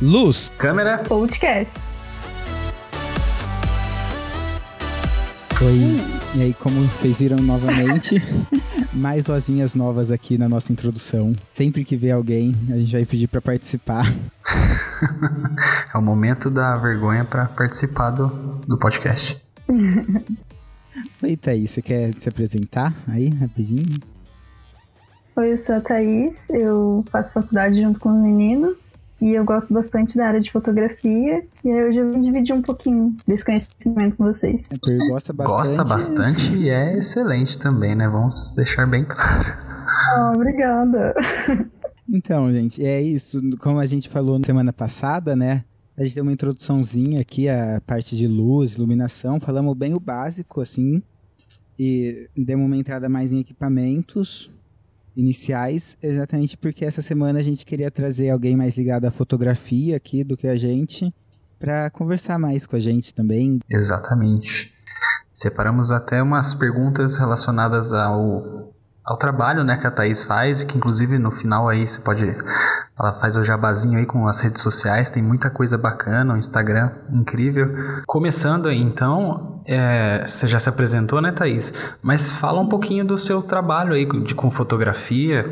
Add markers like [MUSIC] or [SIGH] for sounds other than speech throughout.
Luz. Câmera. Podcast. Oi. E aí, como vocês viram novamente, [LAUGHS] mais vozinhas novas aqui na nossa introdução. Sempre que vê alguém, a gente vai pedir para participar. [LAUGHS] é o momento da vergonha para participar do, do podcast. [LAUGHS] Oi, Thaís, você quer se apresentar aí, rapidinho? Oi, eu sou a Thaís, eu faço faculdade junto com os meninos e eu gosto bastante da área de fotografia. E aí hoje eu vim dividir um pouquinho desse conhecimento com vocês. É, gosta bastante. Gosta bastante e é excelente também, né? Vamos deixar bem claro. Oh, obrigada. Então, gente, é isso. Como a gente falou na semana passada, né? A gente deu uma introduçãozinha aqui, a parte de luz, iluminação. Falamos bem o básico, assim. E demos uma entrada mais em equipamentos iniciais, exatamente porque essa semana a gente queria trazer alguém mais ligado à fotografia aqui do que a gente, para conversar mais com a gente também. Exatamente. Separamos até umas perguntas relacionadas ao, ao trabalho né, que a Thaís faz, que inclusive no final aí você pode. Ela faz o jabazinho aí com as redes sociais, tem muita coisa bacana, o Instagram incrível. Começando aí então, é, você já se apresentou, né, Thaís? Mas fala um pouquinho do seu trabalho aí de, com fotografia,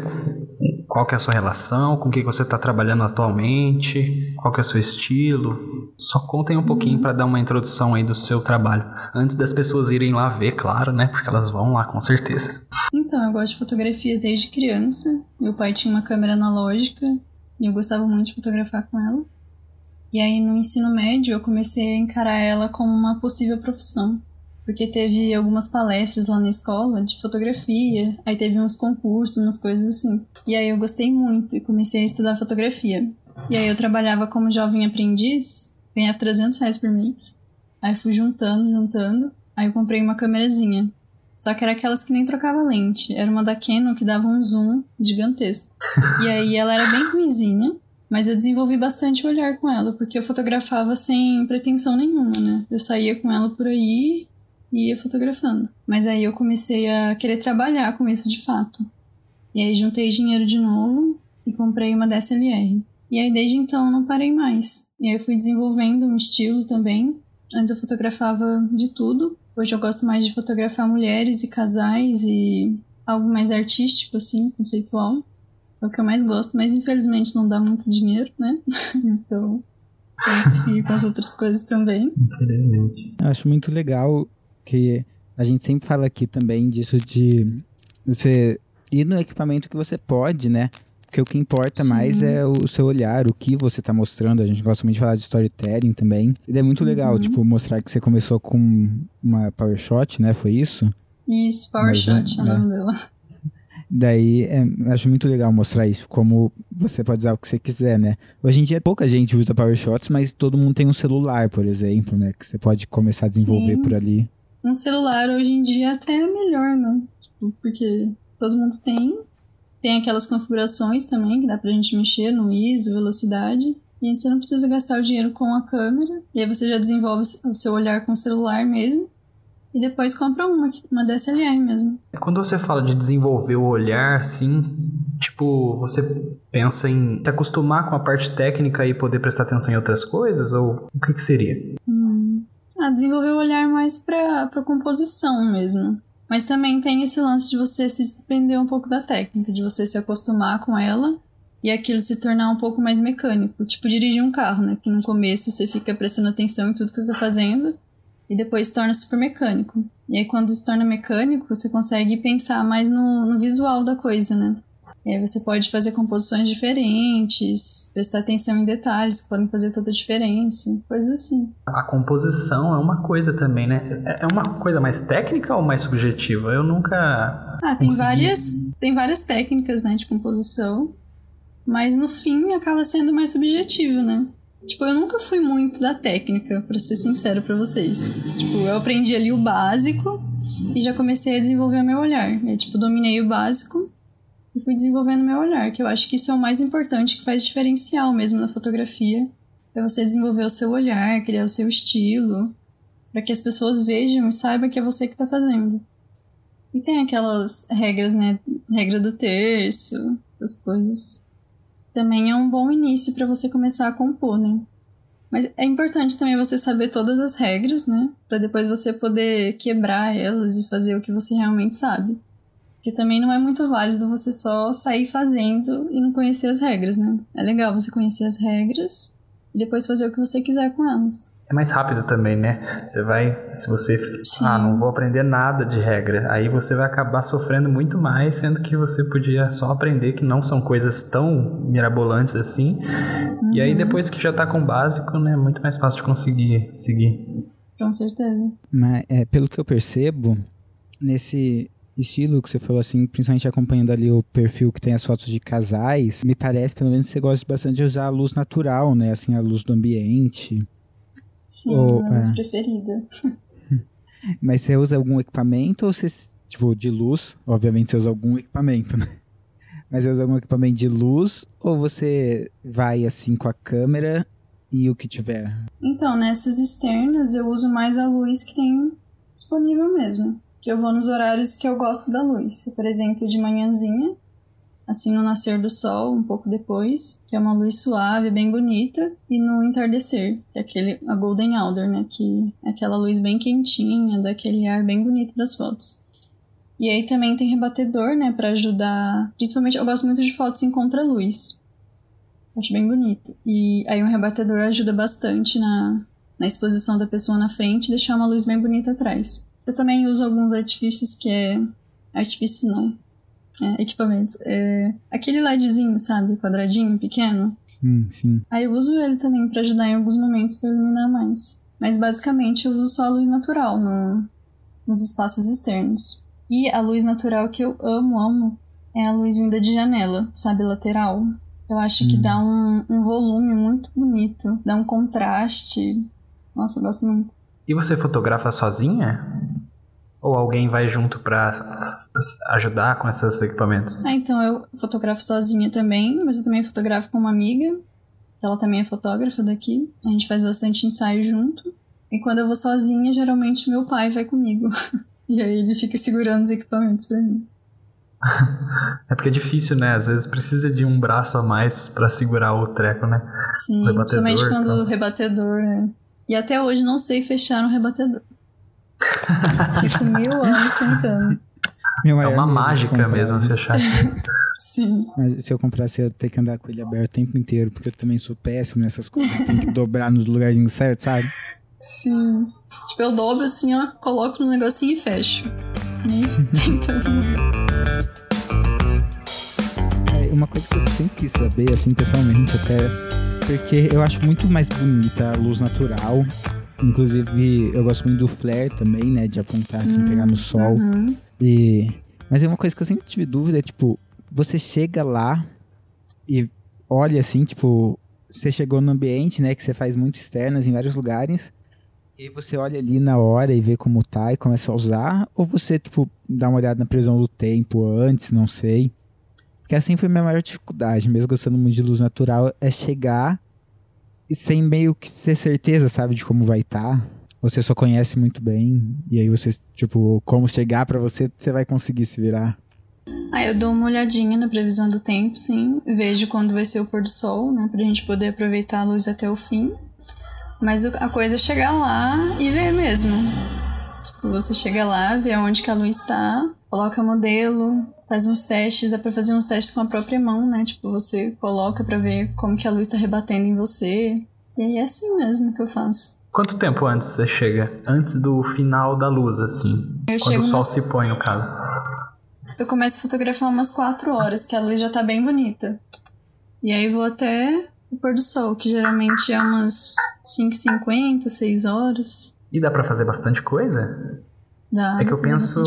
qual que é a sua relação, com o que você está trabalhando atualmente, qual que é o seu estilo. Só contem um pouquinho para dar uma introdução aí do seu trabalho, antes das pessoas irem lá ver, claro, né, porque elas vão lá com certeza. Então, eu gosto de fotografia desde criança. Meu pai tinha uma câmera analógica e eu gostava muito de fotografar com ela. E aí no ensino médio eu comecei a encarar ela como uma possível profissão. Porque teve algumas palestras lá na escola de fotografia, aí teve uns concursos, umas coisas assim. E aí eu gostei muito e comecei a estudar fotografia. E aí eu trabalhava como jovem aprendiz, ganhava 300 reais por mês. Aí fui juntando, juntando. Aí eu comprei uma câmerazinha. Só que era aquelas que nem trocava lente. Era uma da Canon que dava um zoom gigantesco. E aí ela era bem ruizinha. Mas eu desenvolvi bastante o olhar com ela, porque eu fotografava sem pretensão nenhuma, né? Eu saía com ela por aí e ia fotografando. Mas aí eu comecei a querer trabalhar com isso de fato. E aí juntei dinheiro de novo e comprei uma DSLR. E aí desde então não parei mais. E aí eu fui desenvolvendo um estilo também. Antes eu fotografava de tudo. Hoje eu gosto mais de fotografar mulheres e casais e algo mais artístico, assim, conceitual. É o que eu mais gosto, mas infelizmente não dá muito dinheiro, né? [LAUGHS] então, temos que seguir com as outras coisas também. Infelizmente. Eu acho muito legal que a gente sempre fala aqui também disso de você ir no equipamento que você pode, né? Porque o que importa Sim. mais é o seu olhar, o que você tá mostrando. A gente gosta muito de falar de storytelling também. E é muito legal, uhum. tipo, mostrar que você começou com uma PowerShot, né? Foi isso? Isso, PowerShot é o né? dela. Daí é, acho muito legal mostrar isso, como você pode usar o que você quiser, né? Hoje em dia pouca gente usa PowerShots, mas todo mundo tem um celular, por exemplo, né? Que você pode começar a desenvolver Sim. por ali. Um celular hoje em dia até é melhor, né? Tipo, porque todo mundo tem. Tem aquelas configurações também que dá pra gente mexer no ISO, velocidade. E você não precisa gastar o dinheiro com a câmera. E aí você já desenvolve o seu olhar com o celular mesmo e depois compra uma, uma DSLR mesmo. Quando você fala de desenvolver o olhar, assim, tipo, você pensa em se acostumar com a parte técnica e poder prestar atenção em outras coisas? Ou o que, que seria? Hum. Ah, desenvolver o olhar mais pra, pra composição mesmo. Mas também tem esse lance de você se despender um pouco da técnica, de você se acostumar com ela e aquilo se tornar um pouco mais mecânico. Tipo, dirigir um carro, né? Que no começo você fica prestando atenção em tudo que você tá fazendo e depois se torna super mecânico. E aí quando se torna mecânico, você consegue pensar mais no, no visual da coisa, né? E aí você pode fazer composições diferentes, prestar atenção em detalhes que podem fazer toda a diferença, coisas assim. A composição é uma coisa também, né? É, é uma coisa mais técnica ou mais subjetiva? Eu nunca. Ah, tem várias, tem várias técnicas, né, de composição, mas no fim acaba sendo mais subjetivo, né? Tipo, eu nunca fui muito da técnica, para ser sincero para vocês. Tipo, eu aprendi ali o básico e já comecei a desenvolver o meu olhar. Eu, tipo, dominei o básico e fui desenvolvendo meu olhar, que eu acho que isso é o mais importante, que faz diferencial mesmo na fotografia. É você desenvolver o seu olhar, criar o seu estilo, para que as pessoas vejam e saibam que é você que está fazendo. E tem aquelas regras, né? Regra do terço, as coisas também é um bom início para você começar a compor, né? Mas é importante também você saber todas as regras, né? Para depois você poder quebrar elas e fazer o que você realmente sabe. Porque também não é muito válido você só sair fazendo e não conhecer as regras, né? É legal você conhecer as regras e depois fazer o que você quiser com elas. É mais rápido também, né? Você vai, se você, Sim. ah, não vou aprender nada de regra, aí você vai acabar sofrendo muito mais, sendo que você podia só aprender que não são coisas tão mirabolantes assim. E aí depois que já tá com o básico, né, é muito mais fácil de conseguir seguir. Com certeza. Mas é, pelo que eu percebo, nesse estilo que você falou assim, principalmente acompanhando ali o perfil que tem as fotos de casais, me parece pelo menos que você gosta bastante de usar a luz natural, né? Assim, a luz do ambiente. Sim, Ou, minha luz é. preferida. [LAUGHS] Mas você usa algum equipamento ou você, tipo, de luz? Obviamente você usa algum equipamento, né? [LAUGHS] Mas você usa algum equipamento de luz ou você vai assim com a câmera e o que tiver? Então, nessas externas eu uso mais a luz que tem disponível mesmo. Que eu vou nos horários que eu gosto da luz. Que, por exemplo, de manhãzinha, assim no nascer do sol, um pouco depois, que é uma luz suave, bem bonita, e no entardecer, que é aquele a golden hour, né, que é aquela luz bem quentinha, daquele ar bem bonito das fotos. E aí também tem rebatedor, né, para ajudar, principalmente eu gosto muito de fotos em contraluz. Acho bem bonito. E aí um rebatedor ajuda bastante na, na exposição da pessoa na frente e deixar uma luz bem bonita atrás. Eu também uso alguns artifícios que é. Artifício não. É, equipamentos. É, aquele LEDzinho, sabe? Quadradinho, pequeno. Sim, sim. Aí eu uso ele também pra ajudar em alguns momentos pra iluminar mais. Mas basicamente eu uso só a luz natural no, nos espaços externos. E a luz natural que eu amo, amo, é a luz vinda de janela, sabe? Lateral. Eu acho que Hum. dá um, um volume muito bonito, dá um contraste. Nossa, eu gosto muito. E você fotografa sozinha? Ou alguém vai junto pra ajudar com esses equipamentos? Ah, então eu fotografo sozinha também, mas eu também fotografo com uma amiga. Ela também é fotógrafa daqui. A gente faz bastante ensaio junto. E quando eu vou sozinha, geralmente meu pai vai comigo. [LAUGHS] E aí ele fica segurando os equipamentos pra mim. [LAUGHS] É porque é difícil, né? Às vezes precisa de um braço a mais pra segurar o treco, né? Sim, principalmente quando então. o rebatedor, né? E até hoje não sei fechar um rebatedor. [LAUGHS] Fico mil anos tentando. Meu É uma de mágica mesmo isso. fechar. [LAUGHS] Sim. Mas se eu comprasse, eu ia ter que andar com ele aberto o tempo inteiro, porque eu também sou péssimo nessas coisas. Tem que dobrar nos lugarzinhos certos, sabe? Sim. Tipo, eu dobro assim, ó, coloco no negocinho e fecho. [LAUGHS] Tentando. É, uma coisa que eu sempre quis saber, assim, pessoalmente, até. Porque eu acho muito mais bonita a luz natural. Inclusive, eu gosto muito do flare também, né? De apontar, assim, pegar no sol. Uhum. E... Mas é uma coisa que eu sempre tive dúvida, é, tipo, você chega lá e olha assim, tipo, você chegou no ambiente, né, que você faz muito externas em vários lugares, e você olha ali na hora e vê como tá e começa a usar, ou você, tipo, dá uma olhada na previsão do tempo antes, não sei. Porque assim foi minha maior dificuldade, mesmo gostando muito de luz natural, é chegar e sem meio que ter certeza, sabe, de como vai estar. Você só conhece muito bem, e aí você, tipo, como chegar pra você, você vai conseguir se virar. Ah, eu dou uma olhadinha na previsão do tempo, sim. Vejo quando vai ser o pôr do sol, né? Pra gente poder aproveitar a luz até o fim. Mas a coisa é chegar lá e ver mesmo. Você chega lá, vê onde que a luz tá, coloca modelo, faz uns testes, dá pra fazer uns testes com a própria mão, né? Tipo, você coloca pra ver como que a luz tá rebatendo em você. E aí é assim mesmo que eu faço. Quanto tempo antes você chega? Antes do final da luz, assim. Eu Quando o sol umas- se põe, no caso. Eu começo a fotografar umas 4 horas, que a luz já tá bem bonita. E aí vou até o pôr do sol, que geralmente é umas 5h50, 6 horas. E dá pra fazer bastante coisa? Dá É que eu penso,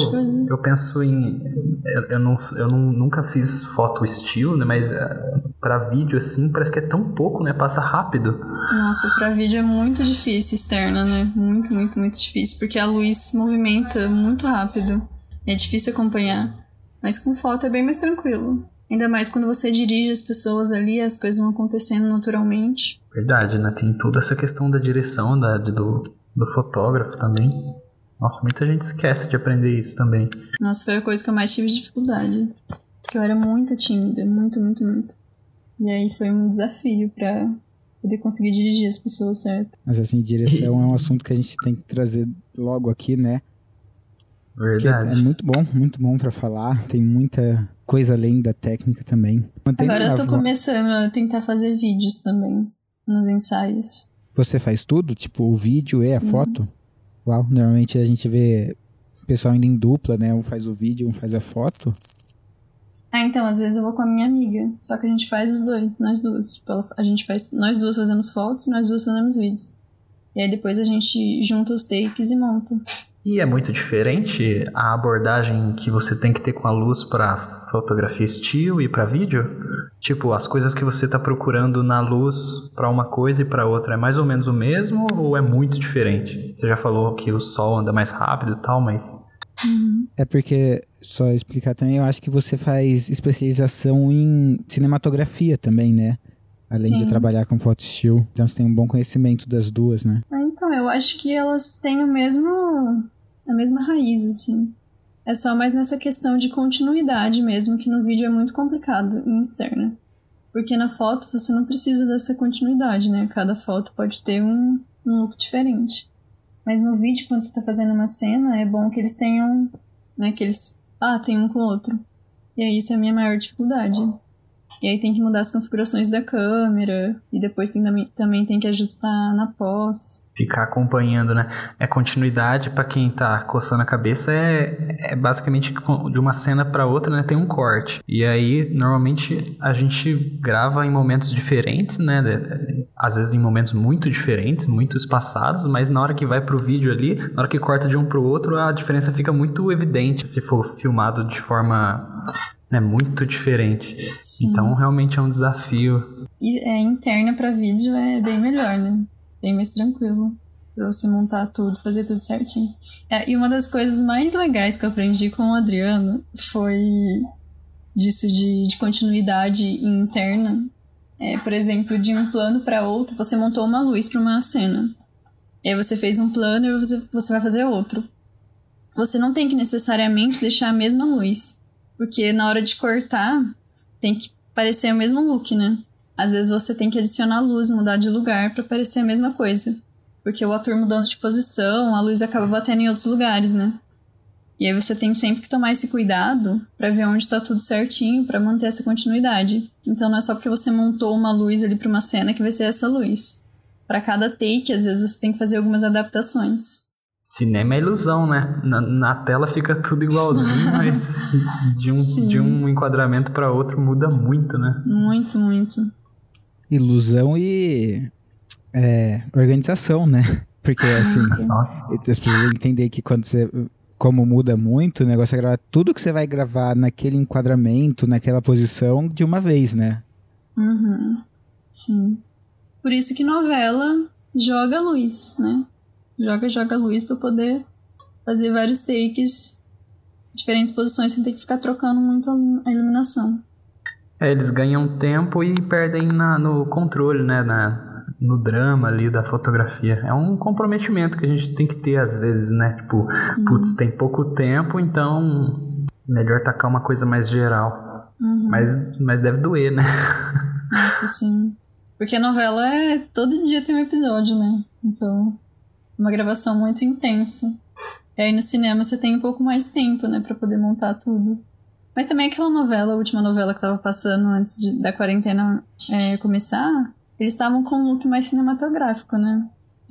eu penso em, eu, eu não, eu não, nunca fiz foto estilo, né? Mas eh, pra vídeo assim parece que é tão pouco, né? Passa rápido. Nossa, pra vídeo é muito difícil externa, né? Muito, muito, muito difícil. Porque a luz se movimenta muito rápido. É difícil acompanhar. Mas com foto é bem mais tranquilo. Ainda mais quando você dirige as pessoas ali, as coisas vão acontecendo naturalmente. Verdade, né? Tem toda essa questão da direção da, do, do fotógrafo também. Nossa, muita gente esquece de aprender isso também. Nossa, foi a coisa que eu mais tive dificuldade. Porque eu era muito tímida, muito, muito, muito. E aí foi um desafio para poder conseguir dirigir as pessoas certo. Mas assim, direção é um assunto que a gente tem que trazer logo aqui, né? Verdade. é muito bom, muito bom para falar. Tem muita coisa além da técnica também. Mantém Agora eu tô começando a tentar fazer vídeos também nos ensaios. Você faz tudo? Tipo, o vídeo e Sim. a foto? Uau, normalmente a gente vê pessoal indo em dupla, né? Um faz o vídeo, um faz a foto. Ah, então, às vezes eu vou com a minha amiga. Só que a gente faz os dois, nós duas. Tipo, a gente faz. Nós duas fazemos fotos e nós duas fazemos vídeos. E aí depois a gente junta os takes e monta. E é muito diferente a abordagem que você tem que ter com a luz para fotografia estilo e para vídeo? Tipo, as coisas que você está procurando na luz para uma coisa e para outra é mais ou menos o mesmo ou é muito diferente? Você já falou que o sol anda mais rápido e tal, mas É porque só explicar também, eu acho que você faz especialização em cinematografia também, né? Além Sim. de trabalhar com foto estilo. Então você tem um bom conhecimento das duas, né? Ah, eu acho que elas têm o mesmo. a mesma raiz, assim. É só mais nessa questão de continuidade mesmo, que no vídeo é muito complicado em externa. Porque na foto você não precisa dessa continuidade, né? Cada foto pode ter um, um look diferente. Mas no vídeo, quando você tá fazendo uma cena, é bom que eles tenham. né? Que eles. Ah, tem um com o outro. E aí isso é a minha maior dificuldade. E aí tem que mudar as configurações da câmera. E depois tem, também tem que ajustar na pós. Ficar acompanhando, né? É continuidade para quem tá coçando a cabeça é, é basicamente de uma cena para outra, né? Tem um corte. E aí, normalmente, a gente grava em momentos diferentes, né? Às vezes em momentos muito diferentes, muito espaçados, mas na hora que vai pro vídeo ali, na hora que corta de um pro outro, a diferença fica muito evidente se for filmado de forma é muito diferente. Sim. Então realmente é um desafio. E é interna para vídeo é bem melhor, né? Bem mais tranquilo para você montar tudo, fazer tudo certinho. É, e uma das coisas mais legais que eu aprendi com o Adriano foi disso de, de continuidade interna. É, por exemplo, de um plano para outro, você montou uma luz para uma cena. E aí você fez um plano e você, você vai fazer outro. Você não tem que necessariamente deixar a mesma luz. Porque na hora de cortar, tem que parecer o mesmo look, né? Às vezes você tem que adicionar luz, mudar de lugar para parecer a mesma coisa. Porque o ator mudando de posição, a luz acaba batendo em outros lugares, né? E aí você tem sempre que tomar esse cuidado para ver onde está tudo certinho para manter essa continuidade. Então não é só porque você montou uma luz ali para uma cena que vai ser essa luz. Para cada take, às vezes você tem que fazer algumas adaptações. Cinema é ilusão, né? Na, na tela fica tudo igualzinho, [LAUGHS] mas de um, de um enquadramento para outro muda muito, né? Muito, muito. Ilusão e é, organização, né? [LAUGHS] Porque assim, as pessoas entender que quando você como muda muito, o negócio é gravar tudo que você vai gravar naquele enquadramento, naquela posição de uma vez, né? Uhum. Sim. Por isso que novela joga luz, né? Joga, joga luz para poder fazer vários takes, diferentes posições, sem ter que ficar trocando muito a iluminação. É, eles ganham tempo e perdem na, no controle, né? Na, no drama ali da fotografia. É um comprometimento que a gente tem que ter às vezes, né? Tipo, sim. putz, tem pouco tempo, então melhor tacar uma coisa mais geral. Uhum. Mas, mas deve doer, né? Nossa, sim. Porque a novela é. Todo dia tem um episódio, né? Então uma gravação muito intensa. E aí no cinema você tem um pouco mais tempo, né, para poder montar tudo. Mas também aquela novela, a última novela que tava passando antes de, da quarentena é, começar, eles estavam com um look mais cinematográfico, né?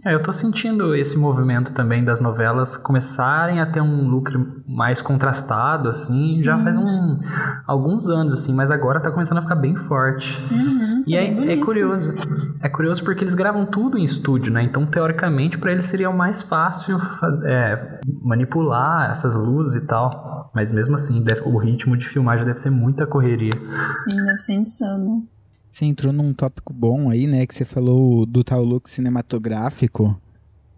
É, eu tô sentindo esse movimento também das novelas começarem a ter um lucro mais contrastado, assim, Sim. já faz um, alguns anos, assim, mas agora tá começando a ficar bem forte. Uhum, e é, é, curioso. É curioso porque eles gravam tudo em estúdio, né? Então, teoricamente, para eles seria o mais fácil é, manipular essas luzes e tal. Mas mesmo assim, deve, o ritmo de filmagem deve ser muita correria. Sim, deve ser insano. Você entrou num tópico bom aí, né? Que você falou do tal look cinematográfico.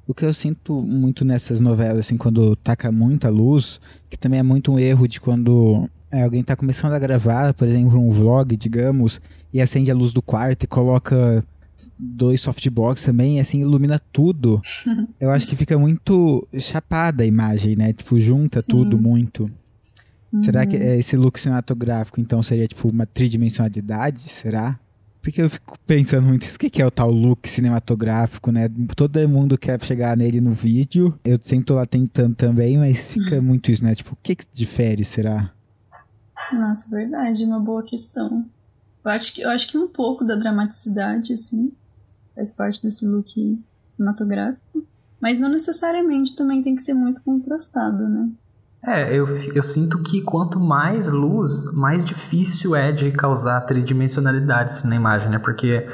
O que eu sinto muito nessas novelas, assim, quando taca muita luz, que também é muito um erro de quando é, alguém tá começando a gravar, por exemplo, um vlog, digamos, e acende a luz do quarto e coloca dois softbox também, e assim, ilumina tudo. [LAUGHS] eu acho que fica muito chapada a imagem, né? Tipo, junta Sim. tudo muito. Uhum. Será que uhum. esse look cinematográfico, então, seria tipo uma tridimensionalidade? Será? Porque eu fico pensando muito isso. O que é o tal look cinematográfico, né? Todo mundo quer chegar nele no vídeo. Eu sempre tô lá tentando também, mas fica hum. muito isso, né? Tipo, o que, que difere, será? Nossa, verdade, uma boa questão. Eu acho que, eu acho que um pouco da dramaticidade, assim, faz parte desse look cinematográfico. Mas não necessariamente também tem que ser muito contrastado, né? É, eu, eu sinto que quanto mais luz, mais difícil é de causar tridimensionalidade na imagem, né? Porque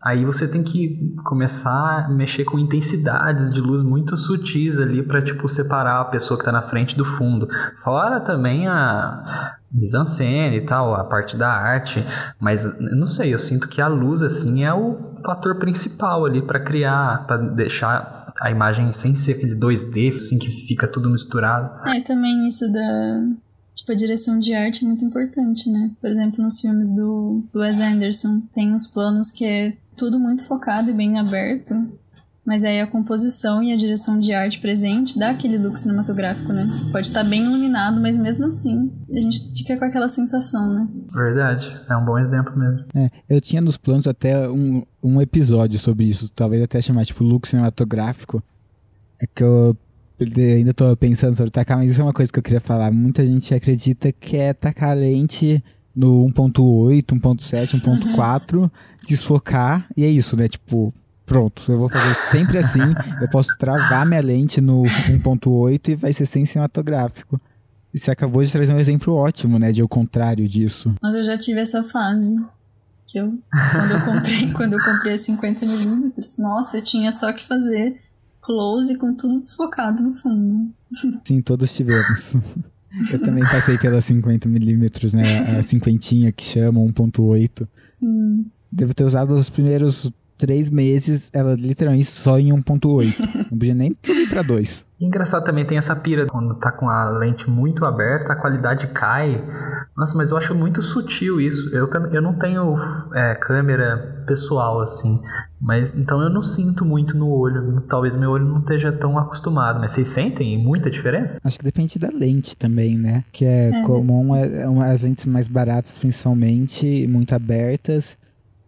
aí você tem que começar a mexer com intensidades de luz muito sutis ali para tipo separar a pessoa que está na frente do fundo. Fora também a mise-en-scène e tal, a parte da arte, mas não sei, eu sinto que a luz assim é o fator principal ali para criar, para deixar a imagem sem ser aquele 2D, assim, que fica tudo misturado. É, também isso da. Tipo, a direção de arte é muito importante, né? Por exemplo, nos filmes do, Wes Anderson, tem uns planos que é tudo muito focado e bem aberto. Mas aí a composição e a direção de arte presente dá aquele look cinematográfico, né? Pode estar bem iluminado, mas mesmo assim a gente fica com aquela sensação, né? Verdade, é um bom exemplo mesmo. É, eu tinha nos planos até um, um episódio sobre isso, talvez até chamar tipo look cinematográfico. É que eu ainda tô pensando sobre tacar, mas isso é uma coisa que eu queria falar. Muita gente acredita que é tacar lente no 1.8, 1.7, 1.4, desfocar, e é isso, né? Tipo, pronto, eu vou fazer sempre assim. eu posso travar minha lente no 1.8 e vai ser sem cinematográfico. E você acabou de trazer um exemplo ótimo, né? De o contrário disso. Mas eu já tive essa fase. Que eu, quando eu comprei, [LAUGHS] quando eu comprei 50mm, nossa, eu tinha só que fazer close com tudo desfocado no fundo. [LAUGHS] Sim, todos tivemos. Eu também passei pelas 50mm, né? A cinquentinha que chama, 1.8. Sim. Devo ter usado os primeiros três meses, ela literalmente só em 1.8. [LAUGHS] Não podia nem ir pra 2. Engraçado também tem essa pira, quando tá com a lente muito aberta, a qualidade cai. Nossa, mas eu acho muito sutil isso. Eu, também, eu não tenho é, câmera pessoal assim, mas então eu não sinto muito no olho. Talvez meu olho não esteja tão acostumado, mas vocês sentem muita diferença? Acho que depende da lente também, né? Que é, é. comum é, é as lentes mais baratas, principalmente, muito abertas,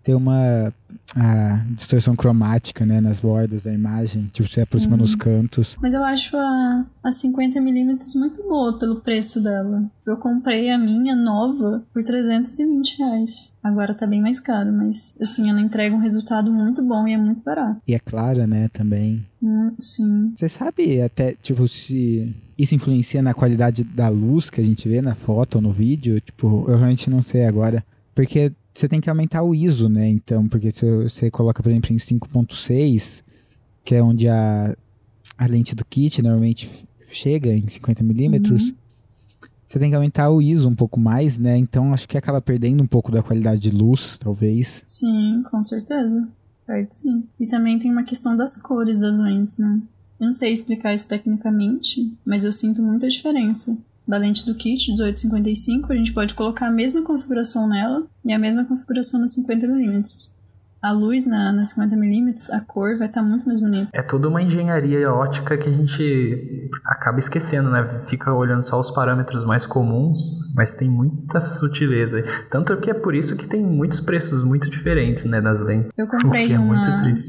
ter uma a distorção cromática, né, nas bordas da imagem, tipo, você aproxima nos cantos. Mas eu acho a, a 50mm muito boa pelo preço dela. Eu comprei a minha nova por 320 reais. Agora tá bem mais caro, mas assim, ela entrega um resultado muito bom e é muito barato. E é clara, né, também. Hum, sim. Você sabe até, tipo, se isso influencia na qualidade da luz que a gente vê na foto ou no vídeo? Tipo, eu realmente não sei agora. Porque você tem que aumentar o ISO, né? Então, porque se você coloca, por exemplo, em 5.6, que é onde a, a lente do kit normalmente chega em 50mm, uhum. você tem que aumentar o ISO um pouco mais, né? Então, acho que acaba perdendo um pouco da qualidade de luz, talvez. Sim, com certeza. Perde sim. E também tem uma questão das cores das lentes, né? Eu não sei explicar isso tecnicamente, mas eu sinto muita diferença da lente do kit 1855, a gente pode colocar a mesma configuração nela e a mesma configuração na 50mm. A luz na, na 50mm, a cor vai estar tá muito mais bonita. É toda uma engenharia ótica que a gente acaba esquecendo, né? Fica olhando só os parâmetros mais comuns, mas tem muita sutileza. Tanto que é por isso que tem muitos preços muito diferentes, né, das lentes. Eu [LAUGHS] comprei é uma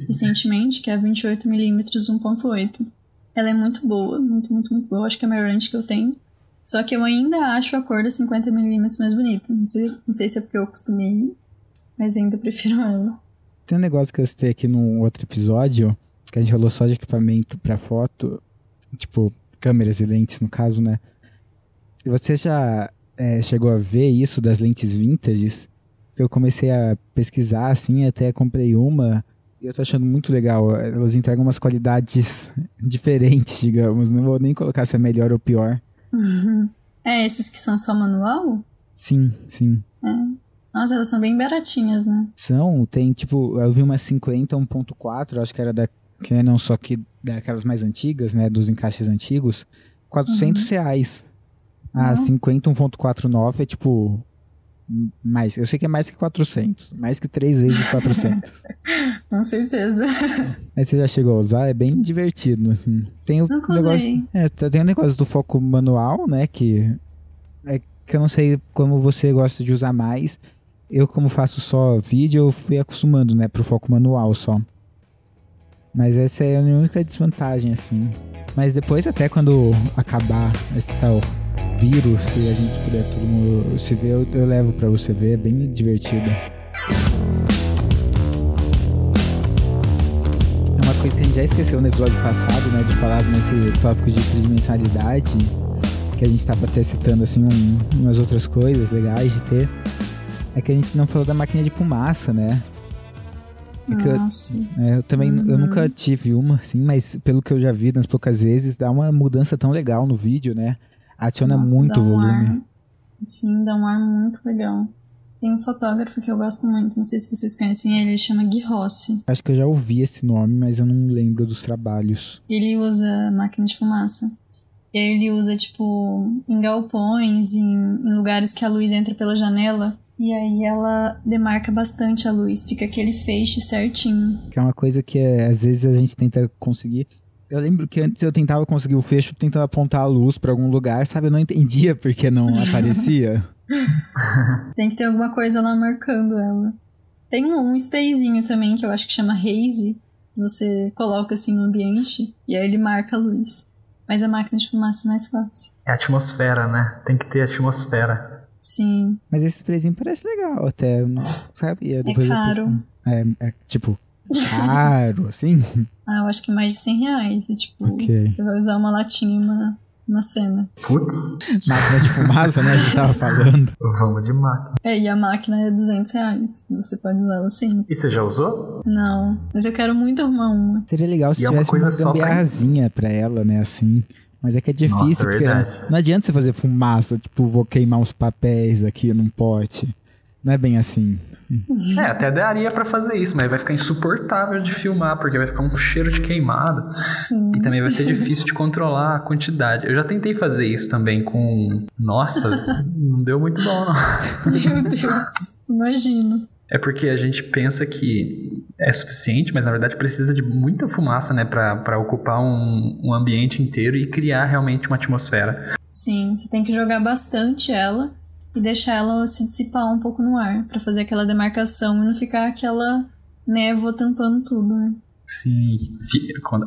recentemente, que é a 28mm 1.8. Ela é muito boa, muito, muito, muito boa. Acho que é a maior lente que eu tenho. Só que eu ainda acho a cor da 50mm mais bonita. Não sei, não sei se é porque eu acostumei, mas ainda prefiro ela. Tem um negócio que eu citei aqui num outro episódio, que a gente falou só de equipamento para foto, tipo, câmeras e lentes no caso, né? E você já é, chegou a ver isso das lentes vintages? Eu comecei a pesquisar, assim, até comprei uma eu tô achando muito legal. Elas entregam umas qualidades [LAUGHS] diferentes, digamos. Não vou nem colocar se é melhor ou pior. Uhum. É, esses que são só manual? Sim, sim. É. Nossa, elas são bem baratinhas, né? São, tem tipo, eu vi uma 50 1.4, acho que era da Canon, só que daquelas mais antigas, né, dos encaixes antigos, 400 uhum. reais. A uhum. 50 1.49 é tipo mais, eu sei que é mais que 400, mais que três vezes 400. [LAUGHS] Com certeza. Mas você já chegou a usar, é bem divertido, assim. Tem o Nunca negócio, usei. é, tem o negócio do foco manual, né, que é que eu não sei como você gosta de usar mais. Eu, como faço só vídeo, eu fui acostumando, né, pro foco manual só. Mas essa é a única desvantagem, assim. Mas depois, até quando acabar esse tal vírus, se a gente puder todo mundo se ver, eu, eu levo pra você ver, é bem divertido. É uma coisa que a gente já esqueceu no episódio passado, né, de falar nesse tópico de tridimensionalidade, que a gente tava até citando, assim, um, umas outras coisas legais de ter. É que a gente não falou da máquina de fumaça, né? É eu, é, eu, também uhum. eu nunca tive uma, assim, mas pelo que eu já vi nas poucas vezes, dá uma mudança tão legal no vídeo, né? Adiciona Nossa, muito um volume. Ar, sim, dá um ar muito legal. Tem um fotógrafo que eu gosto muito, não sei se vocês conhecem ele, ele chama Gui Rossi. Acho que eu já ouvi esse nome, mas eu não lembro dos trabalhos. Ele usa máquina de fumaça. E aí ele usa, tipo, em galpões, em, em lugares que a luz entra pela janela. E aí ela demarca bastante a luz, fica aquele feixe certinho. Que é uma coisa que é, às vezes a gente tenta conseguir. Eu lembro que antes eu tentava conseguir o fecho tentando apontar a luz para algum lugar, sabe? Eu não entendia [LAUGHS] porque não aparecia. [LAUGHS] Tem que ter alguma coisa lá marcando ela. Tem um sprayzinho também que eu acho que chama Haze. Você coloca assim no ambiente e aí ele marca a luz. Mas a máquina de fumaça é mais fácil. É atmosfera, né? Tem que ter atmosfera. Sim. Mas esse sprayzinho parece legal até, sabia. Depois é caro. É, é, tipo, caro, assim? Ah, eu acho que mais de 100 reais. E, tipo, okay. você vai usar uma latinha uma, uma cena. Putz. Máquina de fumaça, né? A gente tava falando. Vamos de máquina. É, e a máquina é 200 reais. Você pode usar ela assim. E você já usou? Não, mas eu quero muito arrumar uma. Seria legal se e tivesse é uma, uma gambiarrazinha pra... pra ela, né? Assim. Mas é que é difícil, Nossa, é porque não adianta você fazer fumaça, tipo, vou queimar uns papéis aqui num pote. Não é bem assim. É, até daria para fazer isso, mas vai ficar insuportável de filmar, porque vai ficar um cheiro de queimado. Sim. E também vai ser difícil de controlar a quantidade. Eu já tentei fazer isso também com. Nossa, [LAUGHS] não deu muito bom, não. Meu Deus, imagino. É porque a gente pensa que é suficiente, mas na verdade precisa de muita fumaça, né, para ocupar um, um ambiente inteiro e criar realmente uma atmosfera. Sim, você tem que jogar bastante ela e deixar ela se dissipar um pouco no ar, para fazer aquela demarcação e não ficar aquela névoa tampando tudo, né? Sim,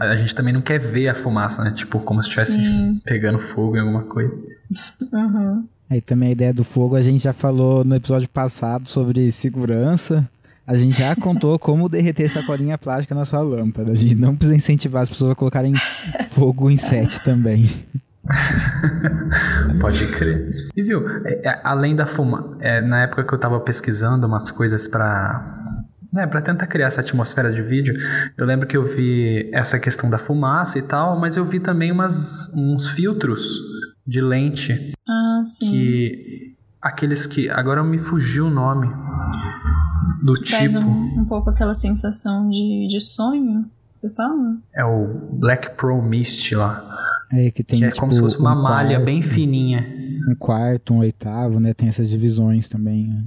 a gente também não quer ver a fumaça, né? Tipo, como se estivesse [LAUGHS] pegando fogo em alguma coisa. Uhum. Aí também a ideia do fogo, a gente já falou no episódio passado sobre segurança. A gente já [LAUGHS] contou como derreter sacolinha plástica na sua lâmpada. A gente não precisa incentivar as pessoas a colocarem fogo em set também. [LAUGHS] Pode crer. E viu, é, é, além da fuma, é, na época que eu tava pesquisando umas coisas para né, para tentar criar essa atmosfera de vídeo, eu lembro que eu vi essa questão da fumaça e tal, mas eu vi também umas, uns filtros de lente. Ah, sim. Que aqueles que agora me fugiu o nome do Traz tipo. Um, um pouco aquela sensação de, de sonho. Você fala? É o Black Pro Mist lá. É que tem que é tipo, como se fosse uma um malha quarto, bem fininha. Um quarto, um oitavo, né? Tem essas divisões também. Né?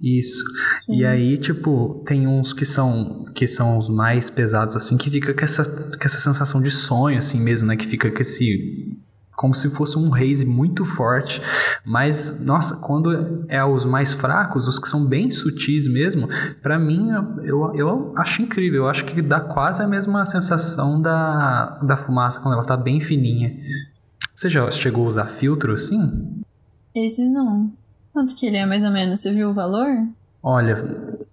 Isso. Sim. E aí, tipo, tem uns que são que são os mais pesados, assim, que fica com essa, com essa sensação de sonho, assim mesmo, né? Que fica com esse como se fosse um raise muito forte. Mas, nossa, quando é os mais fracos, os que são bem sutis mesmo, para mim eu, eu acho incrível. Eu acho que dá quase a mesma sensação da, da fumaça quando ela tá bem fininha. Você já chegou a usar filtro assim? Esses não. Quanto que ele é mais ou menos? Você viu o valor? Olha,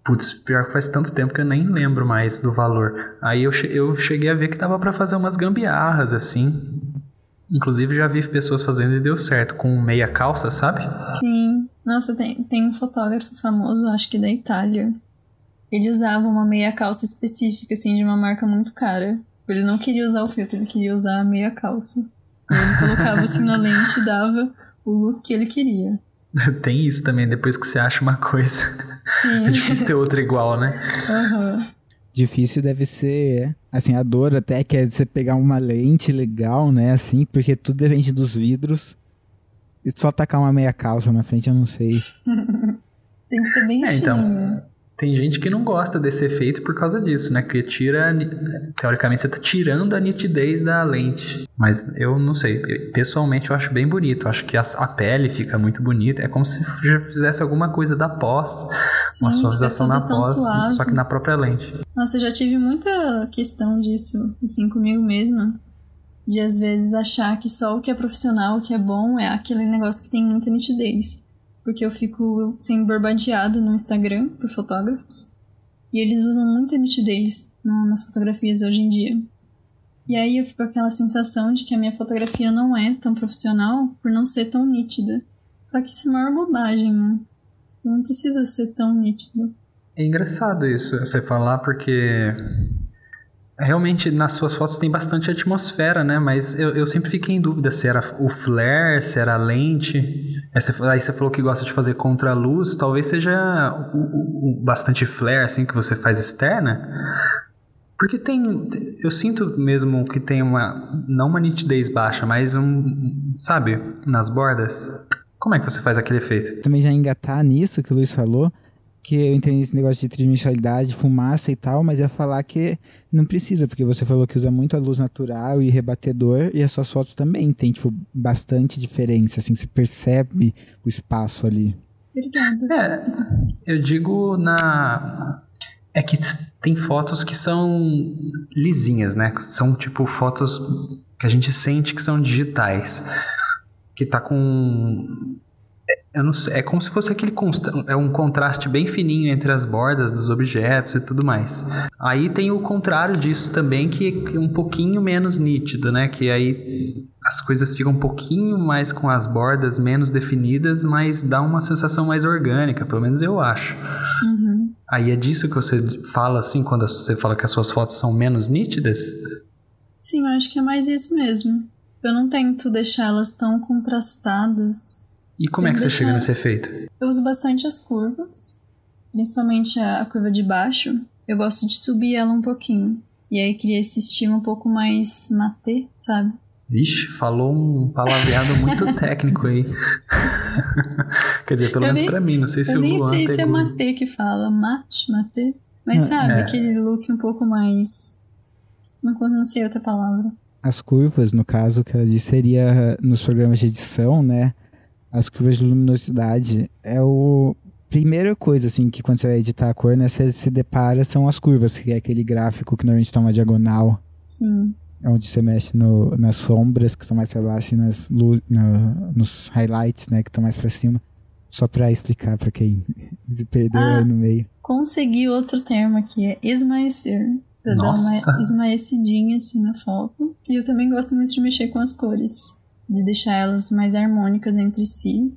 putz, pior que faz tanto tempo que eu nem lembro mais do valor. Aí eu, eu cheguei a ver que dava para fazer umas gambiarras assim. Inclusive já vi pessoas fazendo e deu certo, com meia calça, sabe? Sim. Nossa, tem, tem um fotógrafo famoso, acho que da Itália. Ele usava uma meia calça específica, assim, de uma marca muito cara. Ele não queria usar o filtro, ele queria usar a meia calça. Ele colocava assim na lente e [LAUGHS] dava o look que ele queria. [LAUGHS] Tem isso também, depois que você acha uma coisa. Sim. [LAUGHS] É difícil ter outra igual, né? Aham. Uhum. Difícil deve ser, assim, a dor até que é você pegar uma lente legal, né, assim, porque tudo depende dos vidros. E só tacar uma meia calça na frente, eu não sei. [LAUGHS] Tem que ser bem é, então, tem gente que não gosta desse efeito por causa disso, né? Que tira. Teoricamente, você tá tirando a nitidez da lente. Mas eu não sei. Pessoalmente, eu acho bem bonito. Eu acho que a, a, pele fica muito bonita. É como se já fizesse alguma coisa da pós. Sim, uma suavização na pós, suave. só que na própria lente. Nossa, eu já tive muita questão disso, assim, comigo mesma. De às vezes achar que só o que é profissional, o que é bom, é aquele negócio que tem muita nitidez porque eu fico sendo barbadeada no Instagram por fotógrafos. E eles usam muita nitidez nas fotografias hoje em dia. E aí eu fico com aquela sensação de que a minha fotografia não é tão profissional por não ser tão nítida. Só que isso é maior bobagem, né? Não precisa ser tão nítido. É engraçado isso, você falar, porque Realmente, nas suas fotos tem bastante atmosfera, né? Mas eu, eu sempre fiquei em dúvida se era o flare, se era a lente. Aí você falou que gosta de fazer contra luz. Talvez seja o, o, o bastante flare, assim, que você faz externa. Porque tem. Eu sinto mesmo que tem uma. Não uma nitidez baixa, mas um. Sabe? Nas bordas. Como é que você faz aquele efeito? Também já engatar nisso que o Luiz falou que eu entrei nesse negócio de tridimensionalidade, fumaça e tal, mas ia falar que não precisa, porque você falou que usa muito a luz natural e rebatedor, e as suas fotos também tem, tipo, bastante diferença, assim, você percebe o espaço ali. Obrigada. É, eu digo na... É que tem fotos que são lisinhas, né? São, tipo, fotos que a gente sente que são digitais. Que tá com eu não sei, é como se fosse aquele é um contraste bem fininho entre as bordas dos objetos e tudo mais. Aí tem o contrário disso também, que é um pouquinho menos nítido, né? Que aí as coisas ficam um pouquinho mais com as bordas menos definidas, mas dá uma sensação mais orgânica, pelo menos eu acho. Uhum. Aí é disso que você fala assim, quando você fala que as suas fotos são menos nítidas? Sim, eu acho que é mais isso mesmo. Eu não tento deixá-las tão contrastadas e como é que você chega nesse efeito? Eu uso bastante as curvas, principalmente a, a curva de baixo. Eu gosto de subir ela um pouquinho. E aí cria esse estilo um pouco mais mate, sabe? Vixe, falou um palavreado muito [LAUGHS] técnico aí. [LAUGHS] Quer dizer, pelo eu menos nem, pra mim, não sei se o Luan Eu nem sei se é mate que fala, mate, mate. Mas sabe, é. aquele look um pouco mais... Não, não sei outra palavra. As curvas, no caso, que ela disse, seria nos programas de edição, né? As curvas de luminosidade é o primeira coisa assim que quando você vai editar a cor, né, você se depara são as curvas, que é aquele gráfico que normalmente toma diagonal. Sim. É onde você mexe no, nas sombras que estão mais para baixo e nas no, nos highlights, né, que estão mais para cima. Só para explicar para quem [LAUGHS] se perdeu ah, aí no meio. Consegui outro termo aqui, é esmaecer. Pra Nossa. dar uma esmaecidinha assim na foto. E eu também gosto muito de mexer com as cores de deixar elas mais harmônicas entre si,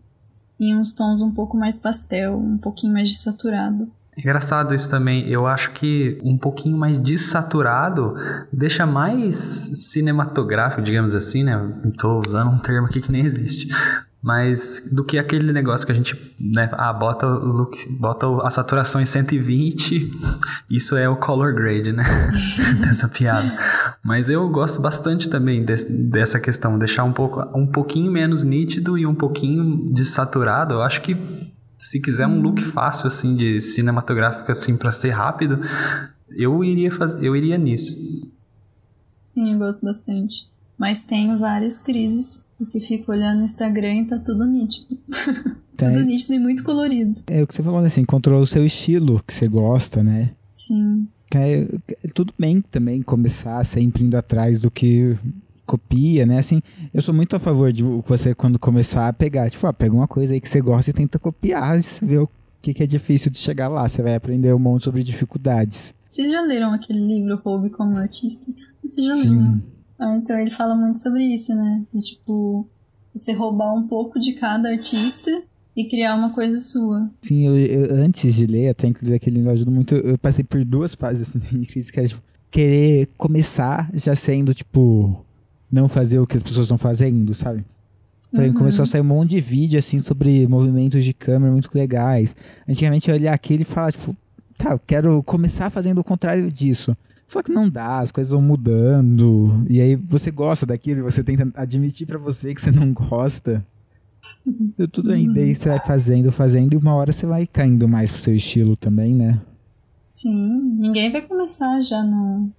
em uns tons um pouco mais pastel, um pouquinho mais desaturado. Engraçado isso também. Eu acho que um pouquinho mais desaturado deixa mais cinematográfico, digamos assim, né? Estou usando um termo aqui que nem existe. Mas do que aquele negócio que a gente, né, ah, bota look, bota a saturação em 120, [LAUGHS] isso é o color grade, né? [LAUGHS] Dessa piada. Mas eu gosto bastante também de, dessa questão, deixar um pouco um pouquinho menos nítido e um pouquinho desaturado. Eu acho que se quiser um look fácil assim de cinematográfico assim para ser rápido, eu iria fazer, eu iria nisso. Sim, eu gosto bastante. Mas tenho várias crises, porque fico olhando no Instagram e tá tudo nítido. [LAUGHS] Tá. tudo nítido e muito colorido. É o que você falou, assim, encontrou o seu estilo que você gosta, né? Sim. É, é, tudo bem também começar sempre indo atrás do que copia, né? Assim, eu sou muito a favor de você, quando começar a pegar, tipo, ah, pega uma coisa aí que você gosta e tenta copiar, ver o que, que é difícil de chegar lá. Você vai aprender um monte sobre dificuldades. Vocês já leram aquele livro Hobby como Artista? Vocês já Sim. leram? Então ele fala muito sobre isso, né? De, tipo, você roubar um pouco de cada artista e criar uma coisa sua. Sim, eu, eu antes de ler, até inclusive aquele livro ajuda muito, eu passei por duas fases assim, [LAUGHS] de crise, que era tipo, querer começar já sendo, tipo, não fazer o que as pessoas estão fazendo, sabe? Pra uhum. começou a sair um monte de vídeo, assim, sobre movimentos de câmera muito legais. Antigamente eu olhar aquilo e falar, tipo, tá, eu quero começar fazendo o contrário disso. Só que não dá, as coisas vão mudando. E aí você gosta daquilo e você tenta admitir para você que você não gosta. E tudo aí, daí você vai fazendo, fazendo, e uma hora você vai caindo mais pro seu estilo também, né? Sim, ninguém vai começar já no,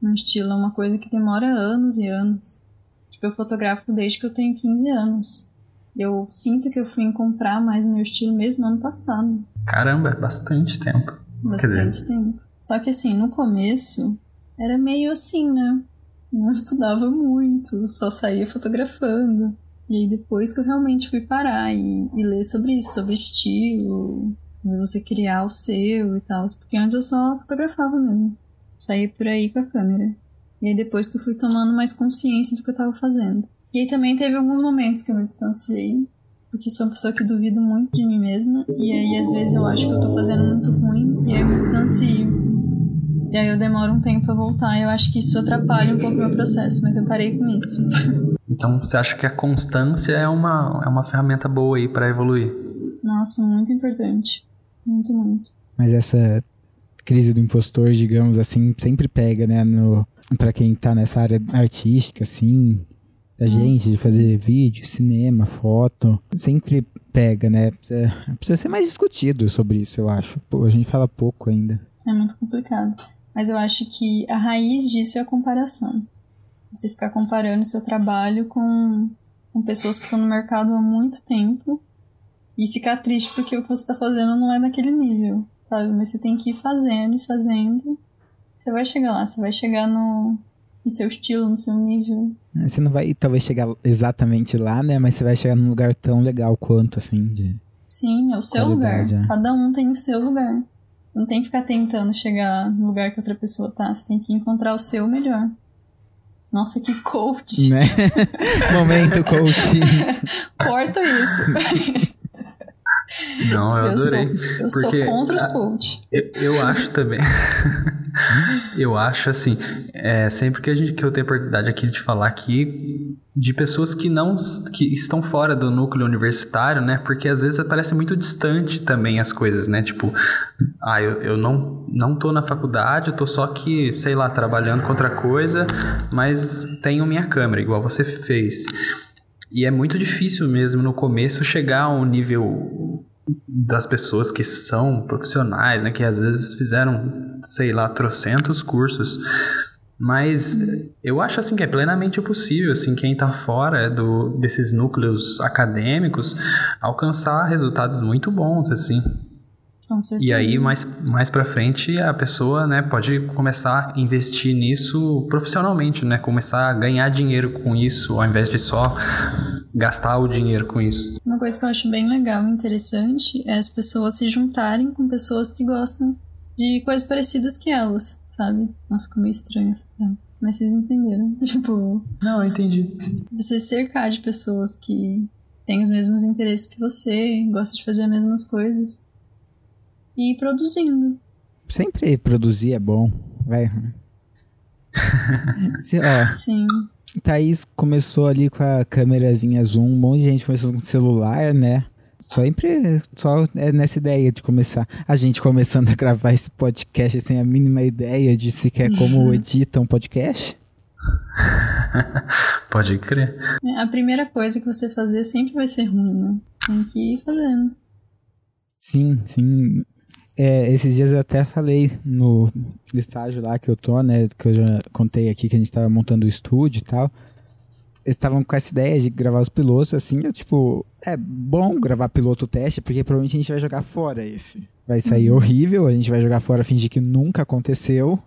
no estilo, é uma coisa que demora anos e anos. Tipo, eu fotografo desde que eu tenho 15 anos. Eu sinto que eu fui encontrar mais o meu estilo mesmo ano passado. Caramba, é bastante tempo. Bastante tempo. Só que assim, no começo, era meio assim, né? Não estudava muito, só saía fotografando. E aí depois que eu realmente fui parar e, e ler sobre isso, sobre estilo, sobre você criar o seu e tal. Porque antes eu só fotografava mesmo. Saía por aí com a câmera. E aí depois que eu fui tomando mais consciência do que eu tava fazendo. E aí também teve alguns momentos que eu me distanciei. Porque sou uma pessoa que duvido muito de mim mesma. E aí às vezes eu acho que eu tô fazendo muito ruim. E aí eu me distancio. E aí eu demoro um tempo pra voltar. Eu acho que isso atrapalha um pouco o meu processo, mas eu parei com isso. Então você acha que a constância é uma, é uma ferramenta boa aí para evoluir? Nossa, muito importante. Muito, muito. Mas essa crise do impostor, digamos assim, sempre pega, né, no para quem tá nessa área artística assim, a gente de fazer vídeo, cinema, foto, sempre pega, né? Precisa, precisa ser mais discutido sobre isso, eu acho. Pô, a gente fala pouco ainda. É muito complicado. Mas eu acho que a raiz disso é a comparação. Você ficar comparando seu trabalho com, com pessoas que estão no mercado há muito tempo e ficar triste porque o que você está fazendo não é naquele nível, sabe? Mas você tem que ir fazendo e fazendo. Você vai chegar lá, você vai chegar no, no seu estilo, no seu nível. É, você não vai talvez chegar exatamente lá, né? Mas você vai chegar num lugar tão legal quanto, assim, de. Sim, é o seu lugar. É. Cada um tem o seu lugar. Você não tem que ficar tentando chegar no lugar que outra pessoa tá. Você tem que encontrar o seu melhor. Nossa, que coach. Né? [LAUGHS] Momento coach. [LAUGHS] Corta isso. [LAUGHS] Não, eu, eu adorei. Sou, eu porque sou contra os coach. Eu, eu acho também. [LAUGHS] eu acho assim, é, sempre que, a gente, que eu tenho a oportunidade aqui de falar aqui de pessoas que não que estão fora do núcleo universitário, né? Porque às vezes parece muito distante também as coisas, né? Tipo, ah, eu, eu não, não tô na faculdade, eu tô só que, sei lá, trabalhando com outra coisa, mas tenho minha câmera, igual você fez. E é muito difícil mesmo no começo chegar a um nível das pessoas que são profissionais, né, que às vezes fizeram, sei lá, trocentos cursos. Mas eu acho assim que é plenamente possível, assim, quem está fora do, desses núcleos acadêmicos alcançar resultados muito bons, assim. E aí, mais, mais pra frente, a pessoa né, pode começar a investir nisso profissionalmente, né? Começar a ganhar dinheiro com isso, ao invés de só gastar o dinheiro com isso. Uma coisa que eu acho bem legal e interessante é as pessoas se juntarem com pessoas que gostam de coisas parecidas que elas, sabe? Nossa, ficou meio estranho essa frase. Mas vocês entenderam. [LAUGHS] Tipo. Não, eu entendi. Você cercar de pessoas que têm os mesmos interesses que você, gostam de fazer as mesmas coisas e ir produzindo. Sempre produzir é bom, vai. [LAUGHS] Se, ó, Sim. Thaís começou ali com a câmerazinha zoom, um monte de gente começou com celular, né? Sempre só é nessa ideia de começar. A gente começando a gravar esse podcast sem a mínima ideia de sequer como [LAUGHS] edita um podcast. [LAUGHS] Pode crer. A primeira coisa que você fazer sempre vai ser ruim, né? Tem que ir fazendo. Sim, sim. É, esses dias eu até falei no estágio lá que eu tô, né? Que eu já contei aqui que a gente tava montando o estúdio e tal. Eles estavam com essa ideia de gravar os pilotos, assim, eu, tipo, é bom gravar piloto teste, porque provavelmente a gente vai jogar fora esse. Vai sair uhum. horrível, a gente vai jogar fora, fingir que nunca aconteceu.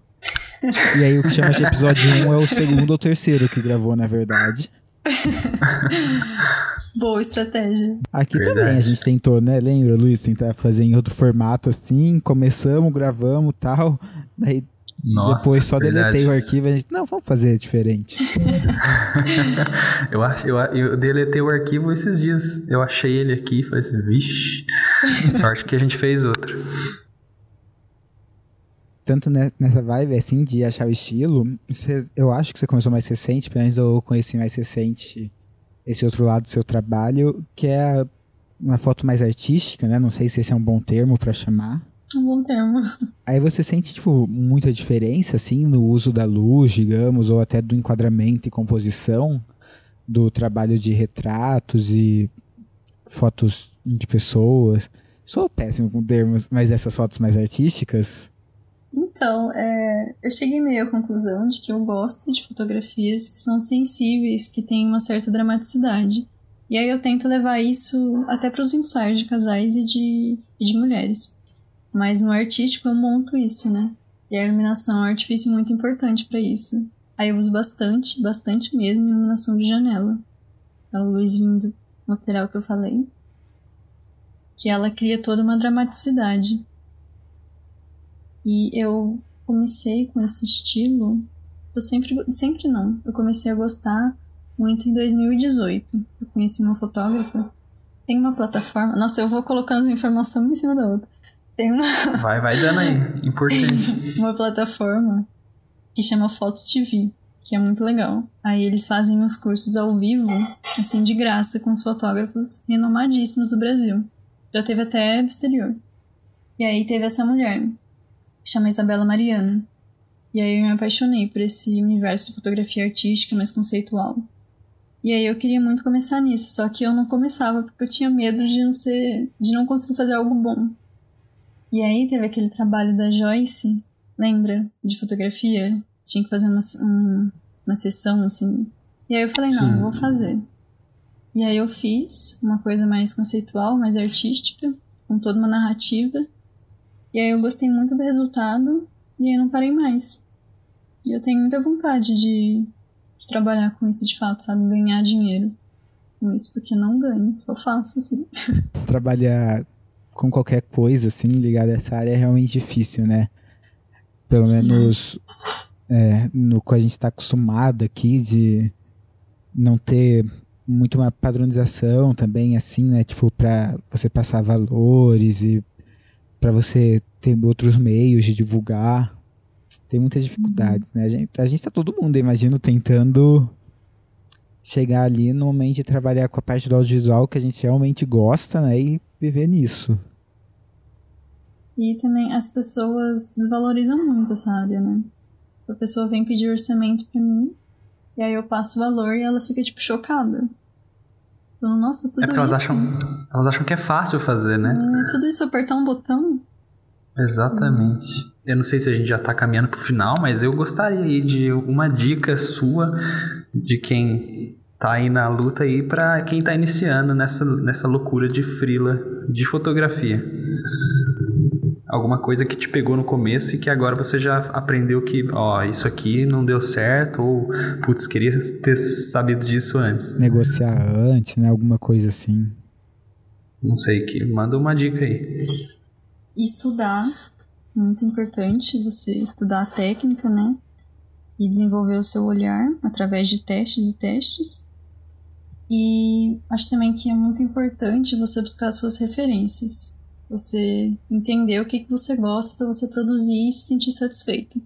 e aí o que chama de episódio 1 é o segundo ou terceiro que gravou, na verdade. [LAUGHS] Boa estratégia. Aqui verdade. também a gente tentou, né? Lembra, Luiz? Tentar fazer em outro formato assim. Começamos, gravamos tal. Daí nossa, Depois só verdade. deletei o arquivo e a gente, não, vamos fazer diferente. [LAUGHS] eu, acho, eu, eu deletei o arquivo esses dias. Eu achei ele aqui e falei assim, vixe, sorte que a gente fez outro tanto nessa vibe, assim, de achar o estilo, você, eu acho que você começou mais recente, pelo menos eu conheci mais recente esse outro lado do seu trabalho, que é uma foto mais artística, né? Não sei se esse é um bom termo para chamar. Um bom termo. [LAUGHS] Aí você sente, tipo, muita diferença, assim, no uso da luz, digamos, ou até do enquadramento e composição do trabalho de retratos e fotos de pessoas. Sou péssimo com termos, mas essas fotos mais artísticas Então, é, eu cheguei meio à conclusão de que eu gosto de fotografias que são sensíveis, que têm uma certa dramaticidade. E aí eu tento levar isso até para os ensaios de casais e de, e de mulheres. Mas no artístico eu monto isso, né? E a iluminação é um artifício muito importante para isso. Aí eu uso bastante, bastante mesmo, iluminação de janela. É o luz vindo lateral que eu falei. Que ela cria toda uma dramaticidade. E eu comecei com esse estilo. Eu sempre, sempre não. Eu comecei a gostar muito em 2018. Eu conheci uma fotógrafa. Tem uma plataforma. Nossa, eu vou colocando as informações em cima da outra. Tem uma. [LAUGHS] Vai, vai dando aí. Importante. [LAUGHS] uma plataforma que chama Fotos TV, que é muito legal. Aí eles fazem os cursos ao vivo, assim, de graça, com os fotógrafos renomadíssimos do Brasil. Já teve até do exterior. E aí teve essa mulher, chama Isabela Mariana. E aí eu me apaixonei por esse universo de fotografia artística mais conceitual. E aí eu queria muito começar nisso, só que eu não começava porque eu tinha medo de não ser, de não conseguir fazer algo bom. E aí teve aquele trabalho da Joyce, lembra? De fotografia. Tinha que fazer uma, um, uma sessão, assim. E aí eu falei, não, Sim. vou fazer. E aí eu fiz uma coisa mais conceitual, mais artística, com toda uma narrativa. E aí eu gostei muito do resultado e aí eu não parei mais. E eu tenho muita vontade de, de trabalhar com isso de fato, sabe? Ganhar dinheiro com isso, porque não ganho, só faço assim. [LAUGHS] Trabalhar com qualquer coisa, assim, ligada a essa área é realmente difícil, né? Pelo Sim. menos é, no que a gente está acostumado aqui de não ter muito uma padronização também, assim, né? Tipo, para você passar valores e para você ter outros meios de divulgar. Tem muitas dificuldades, né? A gente, a gente tá todo mundo, imagino, tentando chegar ali no momento de trabalhar com a parte do audiovisual que a gente realmente gosta, né? E viver nisso. E também as pessoas desvalorizam muito essa área, né? A pessoa vem pedir orçamento pra mim, e aí eu passo o valor e ela fica, tipo, chocada. Falando, nossa, tudo é porque isso. Elas acham, elas acham que é fácil fazer, né? É, tudo isso apertar um botão. Exatamente. Eu não sei se a gente já tá caminhando pro final, mas eu gostaria aí de uma dica sua de quem tá aí na luta aí para quem tá iniciando nessa, nessa loucura de frila de fotografia. Alguma coisa que te pegou no começo e que agora você já aprendeu que, ó, isso aqui não deu certo ou, putz, queria ter sabido disso antes. Negociar antes, né? Alguma coisa assim. Não sei, que manda uma dica aí. Estudar, muito importante você estudar a técnica, né? E desenvolver o seu olhar através de testes e testes. E acho também que é muito importante você buscar suas referências. Você entender o que, que você gosta para você produzir e se sentir satisfeito.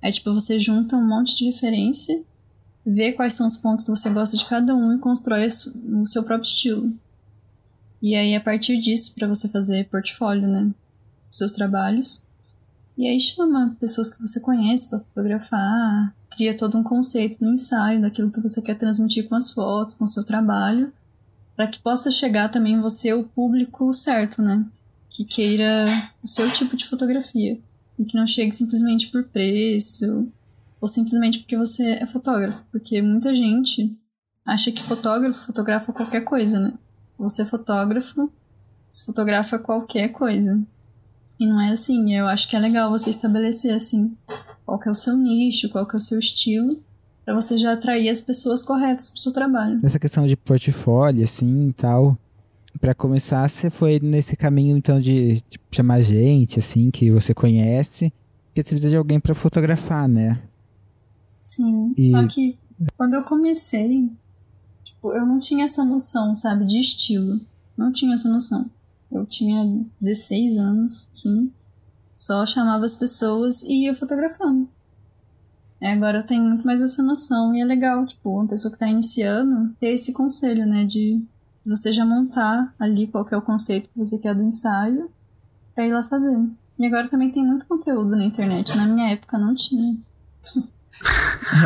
É tipo, você junta um monte de referência, vê quais são os pontos que você gosta de cada um e constrói o seu próprio estilo. E aí, a partir disso, para você fazer portfólio, né? Seus trabalhos. E aí chama pessoas que você conhece para fotografar, cria todo um conceito no ensaio daquilo que você quer transmitir com as fotos, com o seu trabalho, para que possa chegar também você o público certo, né? Que queira o seu tipo de fotografia e que não chegue simplesmente por preço ou simplesmente porque você é fotógrafo, porque muita gente acha que fotógrafo fotografa qualquer coisa, né? Você é fotógrafo, se fotografa qualquer coisa. E não é assim, eu acho que é legal você estabelecer assim qual que é o seu nicho, qual que é o seu estilo, para você já atrair as pessoas corretas pro seu trabalho. Essa questão de portfólio, assim, e tal, para começar, você foi nesse caminho, então, de tipo, chamar gente, assim, que você conhece, porque você precisa de alguém para fotografar, né? Sim, e... só que quando eu comecei, tipo, eu não tinha essa noção, sabe, de estilo. Não tinha essa noção. Eu tinha 16 anos, sim. Só chamava as pessoas e ia fotografando. É, agora eu tenho muito mais essa noção e é legal, tipo, uma pessoa que está iniciando ter esse conselho, né, de você já montar ali qual é o conceito que você quer do ensaio para ir lá fazer. E agora também tem muito conteúdo na internet. Na minha época não tinha.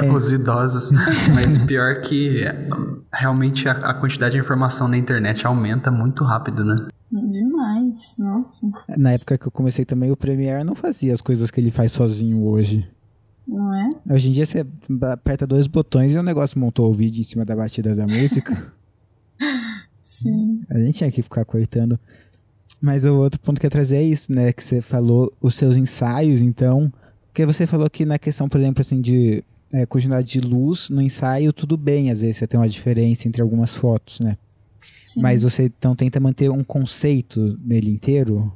É. Os idosos. [LAUGHS] Mas pior que realmente a, a, quantidade de informação na internet aumenta muito rápido, né? Demais demais, nossa. Na época que eu comecei também, o Premiere não fazia as coisas que ele faz sozinho hoje. Não é? Hoje em dia você aperta dois botões e o negócio montou o vídeo em cima da batida da música. [LAUGHS] Sim. A gente tinha que ficar cortando. Mas o outro ponto que eu ia trazer é isso, né? Que você falou os seus ensaios, então. Porque você falou que na questão, por exemplo, assim, de é, quantidade de luz, no ensaio tudo bem, às vezes você tem uma diferença entre algumas fotos, né? Sim. Mas você então tenta manter um conceito nele inteiro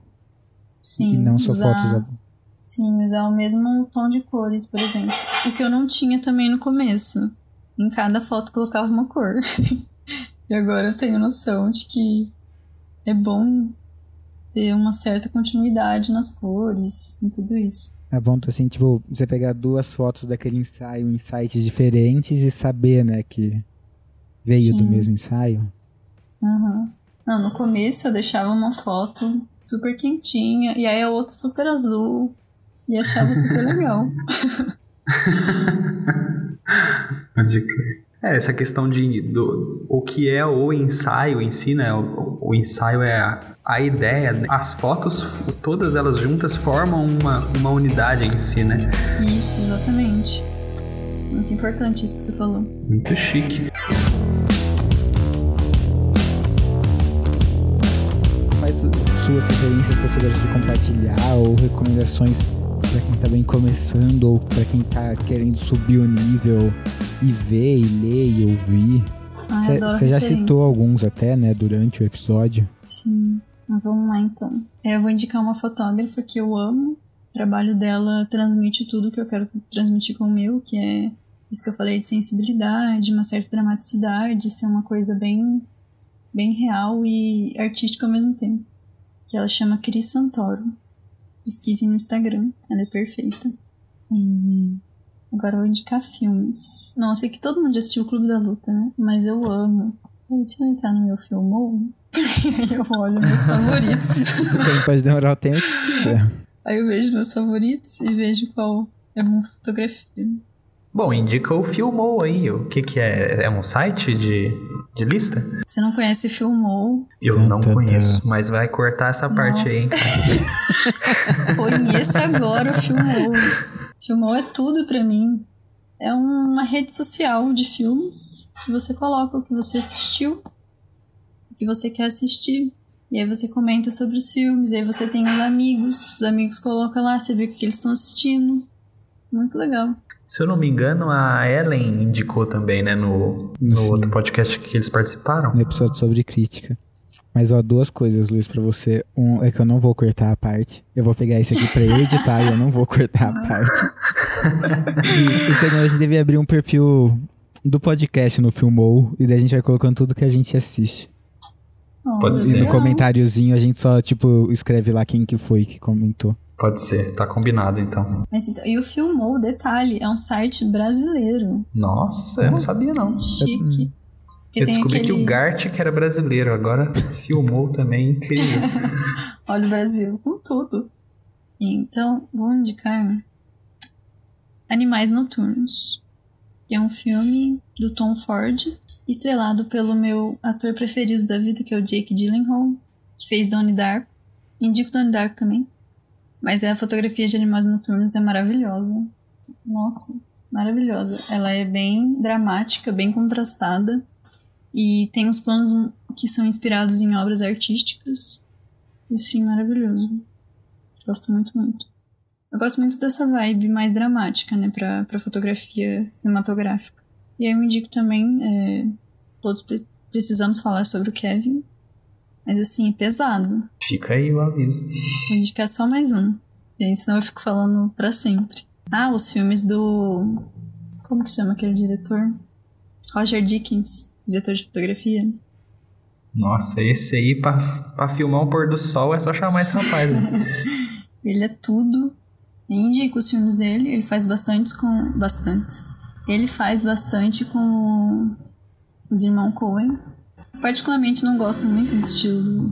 Sim, e não só usar, fotos. Sim, usar o mesmo tom de cores, por exemplo. O que eu não tinha também no começo. Em cada foto colocava uma cor. [LAUGHS] e agora eu tenho noção de que é bom ter uma certa continuidade nas cores e tudo isso. É bom, assim, tipo, você pegar duas fotos daquele ensaio em sites diferentes e saber, né, que veio Sim. do mesmo ensaio. Uhum. Não, no começo eu deixava uma foto super quentinha e aí a outra super azul e achava super legal. [LAUGHS] Pode crer. É, essa questão de do, o que é o ensaio em si, né? O, o ensaio é a, a ideia. né? As fotos, todas elas juntas, formam uma, uma unidade em si, né? Isso, exatamente. Muito importante isso que você falou. Muito chique. Quais suas referências que você gosta de compartilhar ou recomendações para quem tá bem começando ou para quem tá querendo subir o nível e ver, e ler e ouvir? Você já citou alguns até, né, durante o episódio. Sim. Mas vamos lá então. É, Eu vou indicar uma fotógrafa que eu amo. O trabalho dela transmite tudo que eu quero transmitir com o meu, que é isso que eu falei de sensibilidade, uma certa dramaticidade, ser uma coisa bem, bem real e artística ao mesmo tempo. Que ela chama Cris Santoro. Pesquisem no Instagram, ela é perfeita. E agora eu vou indicar filmes. Não, eu sei que todo mundo já assistiu o Clube da Luta, né? Mas eu amo. Deixa eu entrar no meu filmou. Aí [LAUGHS] eu olho meus favoritos. Pode demorar o tempo quiser. Aí eu vejo meus favoritos e vejo qual é uma fotografia. Bom, indica o Filmou aí. O que que é? É um site de, de lista? Você não conhece Filmou? Eu Tan, não tan, conheço, mas vai cortar essa parte Nossa. aí, hein? [LAUGHS] Conheça agora o Filmou. Filmou é tudo pra mim. É uma rede social de filmes que você coloca o que você assistiu, o que você quer assistir. E aí você comenta sobre os filmes, aí você tem os amigos, os amigos colocam lá, você vê o que eles estão assistindo. Muito legal. Se eu não me engano, a Ellen indicou também, né, no, no Sim. outro podcast que eles participaram. No episódio sobre crítica. Mas ó, duas coisas, Luiz, pra você. Um é que eu não vou cortar a parte. Eu vou pegar esse aqui pra eu editar e eu não vou cortar a parte. E o segundo, a gente devia abrir um perfil do podcast no Filmou. E daí a gente vai colocando tudo que a gente assiste. Pode Oh, ser. E no comentáriozinho a gente só, tipo, escreve lá quem que foi que comentou. Pode ser, tá combinado então. Mas então, e o Filmou, detalhe, é um site brasileiro. Nossa, eu não sabia não. Chique. Que Eu tem descobri que aquele- o Gart que era brasileiro, agora [LAUGHS] filmou também, incrível. [LAUGHS] Olha o Brasil com tudo. Então, vou indicar Animais Noturnos, que é um filme do Tom Ford, estrelado pelo meu ator preferido da vida, que é o Jake Gyllenhaal, que fez Donnie Darko. Indico Donnie Darko também. Mas a fotografia de Animais Noturnos é maravilhosa. Nossa, maravilhosa. Ela é bem dramática, bem contrastada. E tem uns planos que são inspirados em obras artísticas. E sim, maravilhoso. Gosto muito, muito. Eu gosto muito dessa vibe mais dramática, né, pra, pra fotografia cinematográfica. E aí eu indico também, é, todos pre- precisamos falar sobre o Kevin, mas assim, é pesado. Fica aí o aviso. Vou indicar só mais um, gente, senão eu fico falando pra sempre. Ah, os filmes do... Como que chama aquele diretor? Roger Dickens, diretor de fotografia. Nossa, esse aí pra, pra filmar o pôr do sol é só chamar esse rapaz. né? [LAUGHS] Ele é tudo. Indico os filmes dele. Ele faz bastantes com. Bastantes. Ele faz bastante com os irmãos Coen. Particularmente não gosto muito do estilo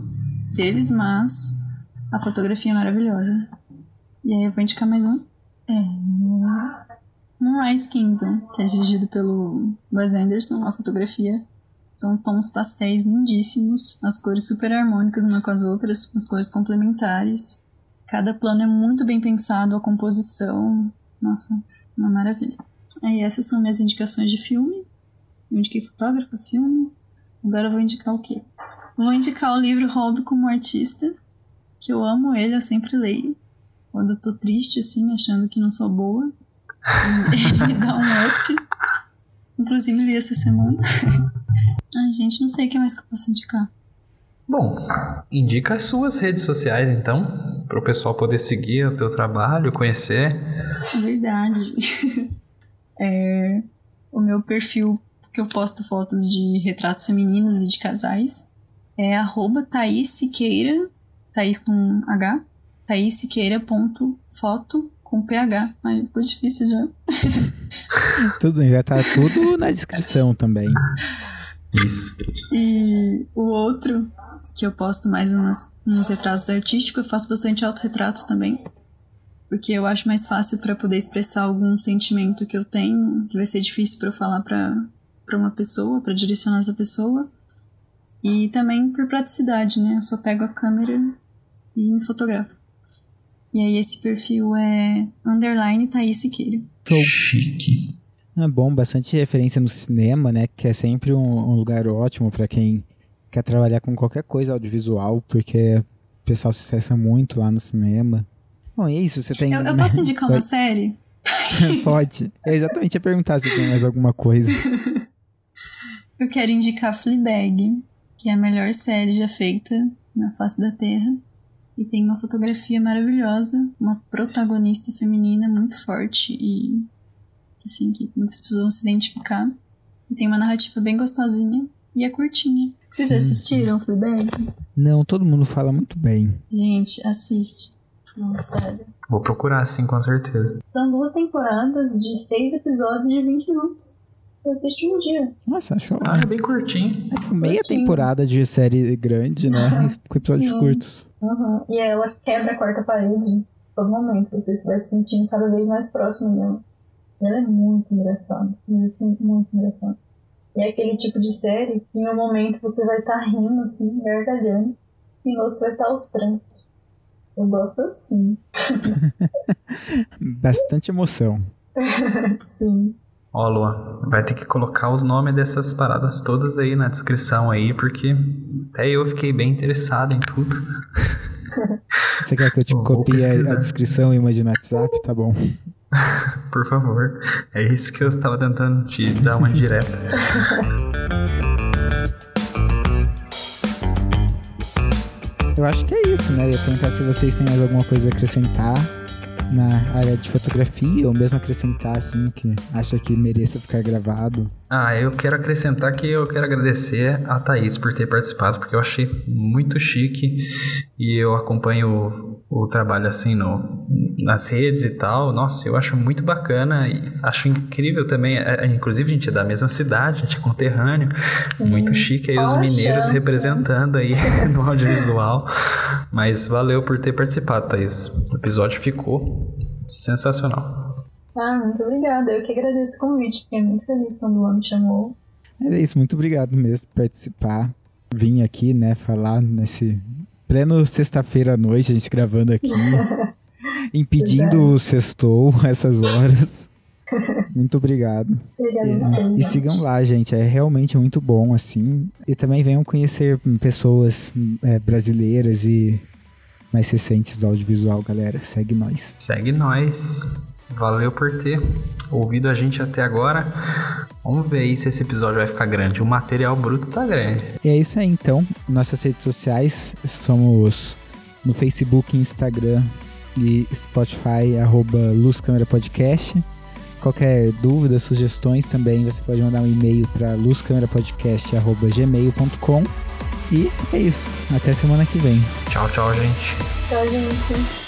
deles, mas a fotografia é maravilhosa. E aí eu vou indicar mais um. É. Moonrise Kingdom, que é dirigido pelo Wes Anderson. A fotografia São tons pastéis lindíssimos, as cores super harmônicas uma com as outras, as cores complementares. Cada plano é muito bem pensado, a composição. Nossa, uma maravilha. Aí essas são minhas indicações de filme. Eu indiquei fotógrafo, filme. Agora eu vou indicar o quê? Vou indicar o livro Hobby como Artista, que eu amo ele, eu sempre leio. Quando eu tô triste, assim, achando que não sou boa. Ele [LAUGHS] me dá um up. Inclusive li essa semana. [LAUGHS] Ai, gente, não sei o que mais que eu posso indicar. Bom, indica as suas redes sociais então, para o pessoal poder seguir o teu trabalho, conhecer. Verdade. [LAUGHS] é, o meu perfil que eu posto fotos de retratos femininos e de casais é arroba Thaís Siqueira, Thaís com H, thaíssiqueira.foto com PH. Ai, ficou difícil já. [LAUGHS] tudo bem, vai estar tudo na descrição também. Isso. E o outro, que eu posto mais umas, uns retratos artísticos, eu faço bastante autorretratos também. Porque eu acho mais fácil para poder expressar algum sentimento que eu tenho, que vai ser difícil para eu falar para uma pessoa, para direcionar essa pessoa. E também por praticidade, né? Eu só pego a câmera e me fotografo. E aí esse perfil é underline Thaís Siqueira. Chique. É bom, bastante referência no cinema, né? Que é sempre um, um lugar ótimo para quem quer trabalhar com qualquer coisa audiovisual, porque o pessoal se estressa muito lá no cinema. Bom, é isso, você tem... Eu, eu [LAUGHS] posso indicar uma série? [LAUGHS] Pode. Eu exatamente ia perguntar se tem mais alguma coisa. [LAUGHS] eu quero indicar Fleabag, que é a melhor série já feita na face da Terra. E tem uma fotografia maravilhosa, uma protagonista feminina muito forte e assim que muitas pessoas vão se identificar. E tem uma narrativa bem gostosinha e é curtinha. Vocês já assistiram Fleabag? Não, todo mundo fala muito bem. Gente, assiste. Não, sério. Vou procurar, sim, com certeza. São duas temporadas de seis episódios de 20 minutos. Assiste um dia. Nossa, acho que Ah, é bem curtinho. É tipo meia curtinho. temporada de série grande, né? com episódios sim. curtos. Uhum. E ela quebra a quarta parede todo momento. Você vai se sentindo cada vez mais próximo dela. Ela é muito engraçada. Assim, muito engraçada. E é aquele tipo de série que em um momento você vai estar tá rindo, assim, gargalhando, e em outro você vai estar tá aos prantos. Eu gosto assim. [LAUGHS] Bastante emoção. [LAUGHS] Sim. Ó, Luan, vai ter que colocar os nomes dessas paradas todas aí na descrição aí, porque até eu fiquei bem interessado em tudo. [LAUGHS] Você quer que eu te copie a descrição e mande no WhatsApp? Tá bom. [LAUGHS] Por favor. É isso que eu estava tentando te dar uma direta. Eu acho que é isso, né? Eu ia perguntar se vocês têm mais alguma coisa a acrescentar na área de fotografia, ou mesmo acrescentar assim que acha que mereça ficar gravado. Ah, eu quero acrescentar que eu quero agradecer a Thaís por ter participado, porque eu achei muito chique e eu acompanho o, o trabalho assim no, nas redes e tal. Nossa, eu acho muito bacana e acho incrível também. É, é inclusive, a gente é da mesma cidade, a gente é conterrâneo. Sim. Muito chique aí os mineiros chance. representando aí [LAUGHS] no audiovisual. Mas valeu por ter participado, Thaís. O episódio ficou sensacional. Ah, muito obrigada. Eu que agradeço o convite. Fiquei muito feliz quando o Luan me chamou. É isso, muito obrigado mesmo por participar. Vim aqui, né, falar nesse pleno sexta-feira à noite, a gente gravando aqui. [LAUGHS] impedindo o sextou essas horas. Muito obrigado. Obrigada e, vocês, e sigam lá, gente. É realmente muito bom, assim. E também venham conhecer pessoas é, brasileiras e mais recentes do audiovisual, galera. Segue nós. Segue nós. Valeu por ter ouvido a gente até agora. Vamos ver aí se esse episódio vai ficar grande. O material bruto tá grande. E é isso aí então. Nossas redes sociais somos no Facebook, Instagram e Spotify, arroba Luz Câmera Podcast. Qualquer dúvida, sugestões também, você pode mandar um e-mail para luzcamerapodcast.gmail.com. E é isso. Até semana que vem. Tchau, tchau, gente. Tchau, gente.